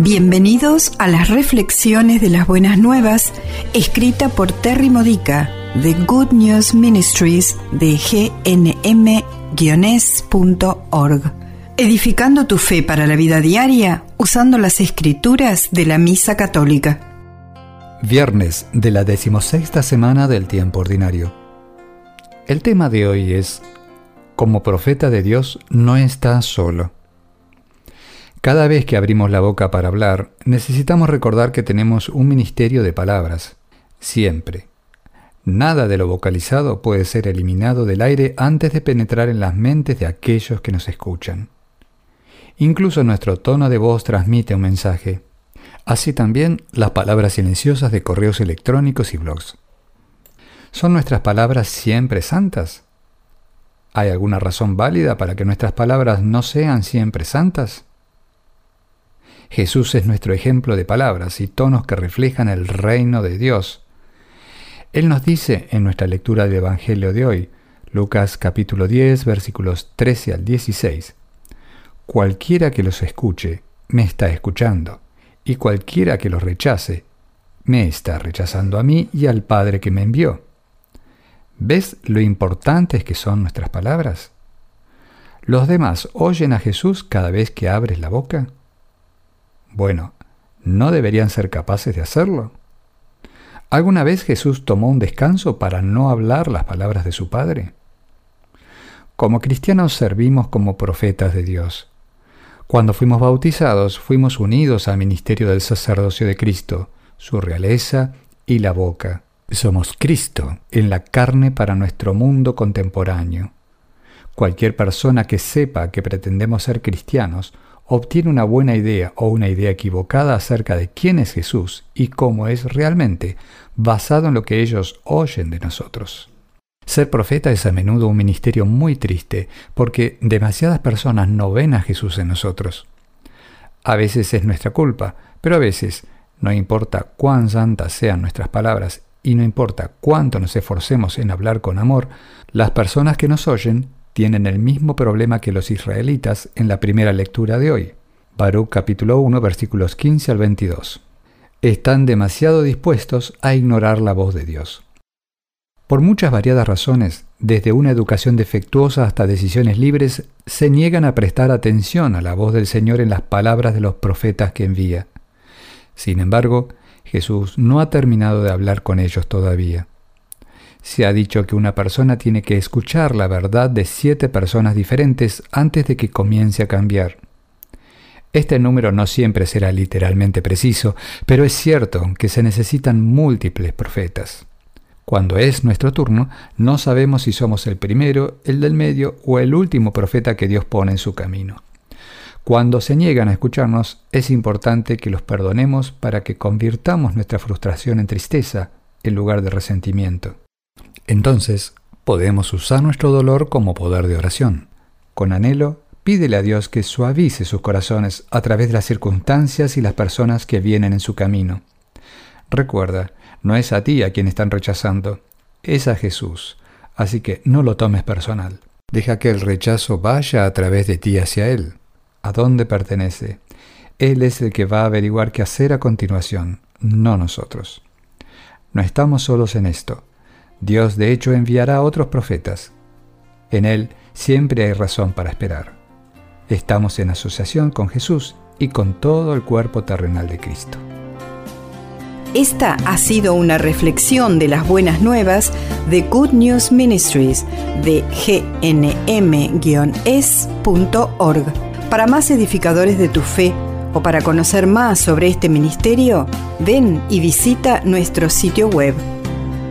Bienvenidos a las reflexiones de las buenas nuevas, escrita por Terry Modica de Good News Ministries de gnm-es.org. Edificando tu fe para la vida diaria usando las escrituras de la Misa Católica. Viernes de la decimosexta semana del tiempo ordinario. El tema de hoy es, como profeta de Dios no estás solo. Cada vez que abrimos la boca para hablar, necesitamos recordar que tenemos un ministerio de palabras, siempre. Nada de lo vocalizado puede ser eliminado del aire antes de penetrar en las mentes de aquellos que nos escuchan. Incluso nuestro tono de voz transmite un mensaje. Así también las palabras silenciosas de correos electrónicos y blogs. ¿Son nuestras palabras siempre santas? ¿Hay alguna razón válida para que nuestras palabras no sean siempre santas? Jesús es nuestro ejemplo de palabras y tonos que reflejan el reino de Dios. Él nos dice en nuestra lectura del Evangelio de hoy, Lucas capítulo 10 versículos 13 al 16, Cualquiera que los escuche, me está escuchando, y cualquiera que los rechace, me está rechazando a mí y al Padre que me envió. ¿Ves lo importantes que son nuestras palabras? ¿Los demás oyen a Jesús cada vez que abres la boca? Bueno, ¿no deberían ser capaces de hacerlo? ¿Alguna vez Jesús tomó un descanso para no hablar las palabras de su Padre? Como cristianos servimos como profetas de Dios. Cuando fuimos bautizados, fuimos unidos al ministerio del sacerdocio de Cristo, su realeza y la boca. Somos Cristo en la carne para nuestro mundo contemporáneo. Cualquier persona que sepa que pretendemos ser cristianos obtiene una buena idea o una idea equivocada acerca de quién es Jesús y cómo es realmente, basado en lo que ellos oyen de nosotros. Ser profeta es a menudo un ministerio muy triste porque demasiadas personas no ven a Jesús en nosotros. A veces es nuestra culpa, pero a veces, no importa cuán santas sean nuestras palabras y no importa cuánto nos esforcemos en hablar con amor, las personas que nos oyen tienen el mismo problema que los israelitas en la primera lectura de hoy. Baruch capítulo 1 versículos 15 al 22. Están demasiado dispuestos a ignorar la voz de Dios. Por muchas variadas razones, desde una educación defectuosa hasta decisiones libres, se niegan a prestar atención a la voz del Señor en las palabras de los profetas que envía. Sin embargo, Jesús no ha terminado de hablar con ellos todavía. Se ha dicho que una persona tiene que escuchar la verdad de siete personas diferentes antes de que comience a cambiar. Este número no siempre será literalmente preciso, pero es cierto que se necesitan múltiples profetas. Cuando es nuestro turno, no sabemos si somos el primero, el del medio o el último profeta que Dios pone en su camino. Cuando se niegan a escucharnos, es importante que los perdonemos para que convirtamos nuestra frustración en tristeza en lugar de resentimiento. Entonces, podemos usar nuestro dolor como poder de oración. Con anhelo, pídele a Dios que suavice sus corazones a través de las circunstancias y las personas que vienen en su camino. Recuerda, no es a ti a quien están rechazando, es a Jesús, así que no lo tomes personal. Deja que el rechazo vaya a través de ti hacia Él. ¿A dónde pertenece? Él es el que va a averiguar qué hacer a continuación, no nosotros. No estamos solos en esto. Dios de hecho enviará a otros profetas. En Él siempre hay razón para esperar. Estamos en asociación con Jesús y con todo el cuerpo terrenal de Cristo. Esta ha sido una reflexión de las buenas nuevas de Good News Ministries de gnm-es.org. Para más edificadores de tu fe o para conocer más sobre este ministerio, ven y visita nuestro sitio web